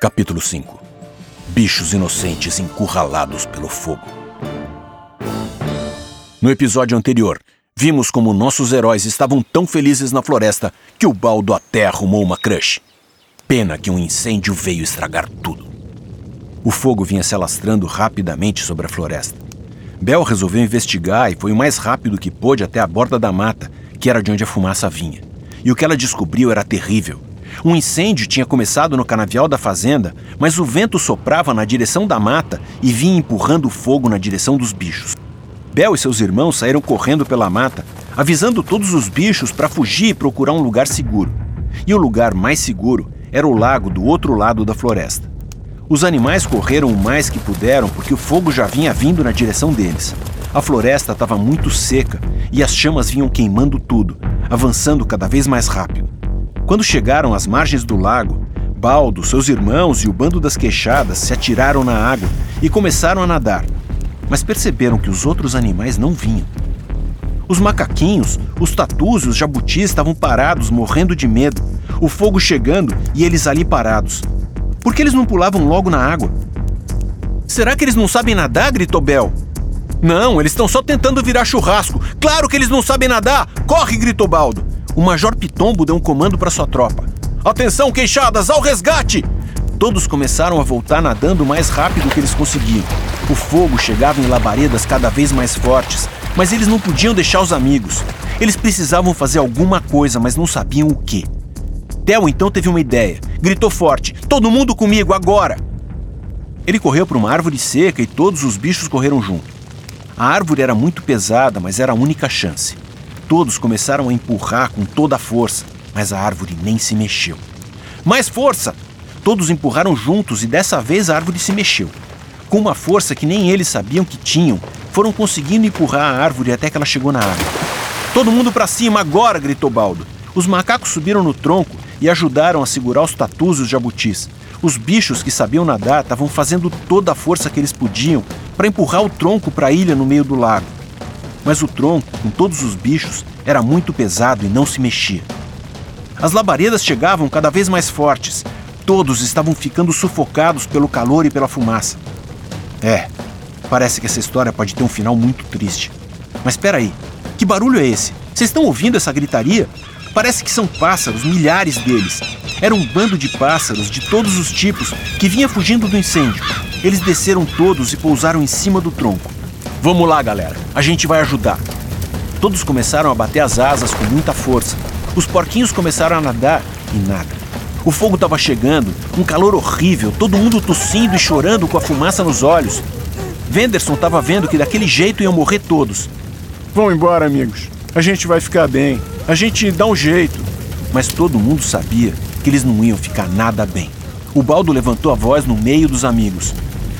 Capítulo 5 Bichos inocentes encurralados pelo fogo. No episódio anterior, vimos como nossos heróis estavam tão felizes na floresta que o baldo até arrumou uma crush. Pena que um incêndio veio estragar tudo. O fogo vinha se alastrando rapidamente sobre a floresta. Bel resolveu investigar e foi o mais rápido que pôde até a borda da mata, que era de onde a fumaça vinha. E o que ela descobriu era terrível. Um incêndio tinha começado no canavial da fazenda, mas o vento soprava na direção da mata e vinha empurrando o fogo na direção dos bichos. Bel e seus irmãos saíram correndo pela mata, avisando todos os bichos para fugir e procurar um lugar seguro. E o lugar mais seguro era o lago do outro lado da floresta. Os animais correram o mais que puderam porque o fogo já vinha vindo na direção deles. A floresta estava muito seca e as chamas vinham queimando tudo, avançando cada vez mais rápido. Quando chegaram às margens do lago, Baldo, seus irmãos e o bando das queixadas se atiraram na água e começaram a nadar, mas perceberam que os outros animais não vinham. Os macaquinhos, os tatus e os jabutis estavam parados, morrendo de medo, o fogo chegando e eles ali parados. Por que eles não pulavam logo na água? Será que eles não sabem nadar? gritou Bel. Não, eles estão só tentando virar churrasco. Claro que eles não sabem nadar! Corre! gritou Baldo o Major Pitombo deu um comando para sua tropa. Atenção, queixadas, ao resgate! Todos começaram a voltar nadando o mais rápido que eles conseguiam. O fogo chegava em labaredas cada vez mais fortes, mas eles não podiam deixar os amigos. Eles precisavam fazer alguma coisa, mas não sabiam o que. Theo então teve uma ideia. Gritou forte: Todo mundo comigo, agora! Ele correu para uma árvore seca e todos os bichos correram junto. A árvore era muito pesada, mas era a única chance. Todos começaram a empurrar com toda a força, mas a árvore nem se mexeu. Mais força! Todos empurraram juntos e dessa vez a árvore se mexeu. Com uma força que nem eles sabiam que tinham, foram conseguindo empurrar a árvore até que ela chegou na água. Todo mundo para cima agora! gritou Baldo. Os macacos subiram no tronco e ajudaram a segurar os tatus e os jabutis. Os bichos que sabiam nadar estavam fazendo toda a força que eles podiam para empurrar o tronco para a ilha no meio do lago mas o tronco, com todos os bichos, era muito pesado e não se mexia. As labaredas chegavam cada vez mais fortes. Todos estavam ficando sufocados pelo calor e pela fumaça. É, parece que essa história pode ter um final muito triste. Mas espera aí, que barulho é esse? Vocês estão ouvindo essa gritaria? Parece que são pássaros, milhares deles. Era um bando de pássaros de todos os tipos que vinha fugindo do incêndio. Eles desceram todos e pousaram em cima do tronco. Vamos lá, galera, a gente vai ajudar. Todos começaram a bater as asas com muita força. Os porquinhos começaram a nadar e nada. O fogo estava chegando, um calor horrível, todo mundo tossindo e chorando com a fumaça nos olhos. Venderson estava vendo que daquele jeito iam morrer todos. Vão embora, amigos. A gente vai ficar bem. A gente dá um jeito. Mas todo mundo sabia que eles não iam ficar nada bem. O baldo levantou a voz no meio dos amigos.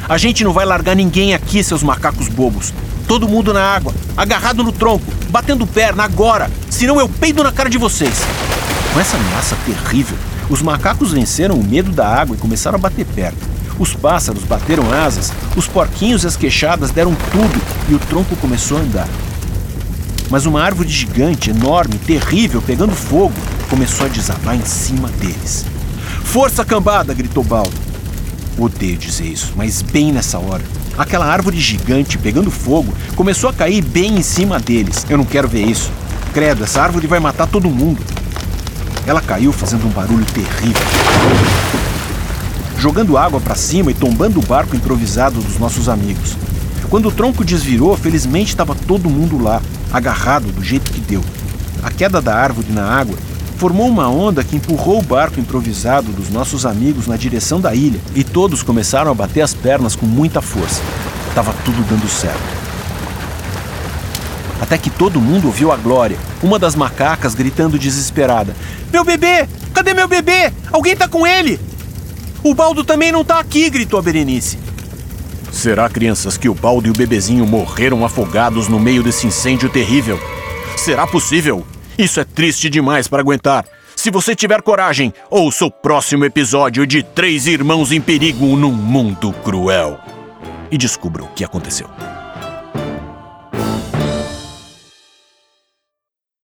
A gente não vai largar ninguém aqui, seus macacos bobos. Todo mundo na água, agarrado no tronco, batendo perna agora, senão eu peido na cara de vocês. Com essa ameaça terrível, os macacos venceram o medo da água e começaram a bater perna. Os pássaros bateram asas, os porquinhos e as queixadas deram tudo e o tronco começou a andar. Mas uma árvore gigante, enorme, terrível, pegando fogo, começou a desabar em cima deles. Força cambada! gritou Baldo. Odeio dizer isso, mas bem nessa hora. Aquela árvore gigante pegando fogo começou a cair bem em cima deles. Eu não quero ver isso. Credo, essa árvore vai matar todo mundo. Ela caiu fazendo um barulho terrível. Jogando água para cima e tombando o barco improvisado dos nossos amigos. Quando o tronco desvirou, felizmente estava todo mundo lá, agarrado do jeito que deu. A queda da árvore na água formou uma onda que empurrou o barco improvisado dos nossos amigos na direção da ilha e todos começaram a bater as pernas com muita força. Tava tudo dando certo. Até que todo mundo ouviu a Glória, uma das macacas, gritando desesperada: Meu bebê! Cadê meu bebê? Alguém tá com ele! O Baldo também não tá aqui! gritou a Berenice. Será, crianças, que o Baldo e o bebezinho morreram afogados no meio desse incêndio terrível? Será possível? Isso é triste demais para aguentar. Se você tiver coragem, ouça o próximo episódio de Três Irmãos em Perigo num Mundo Cruel. E descubra o que aconteceu.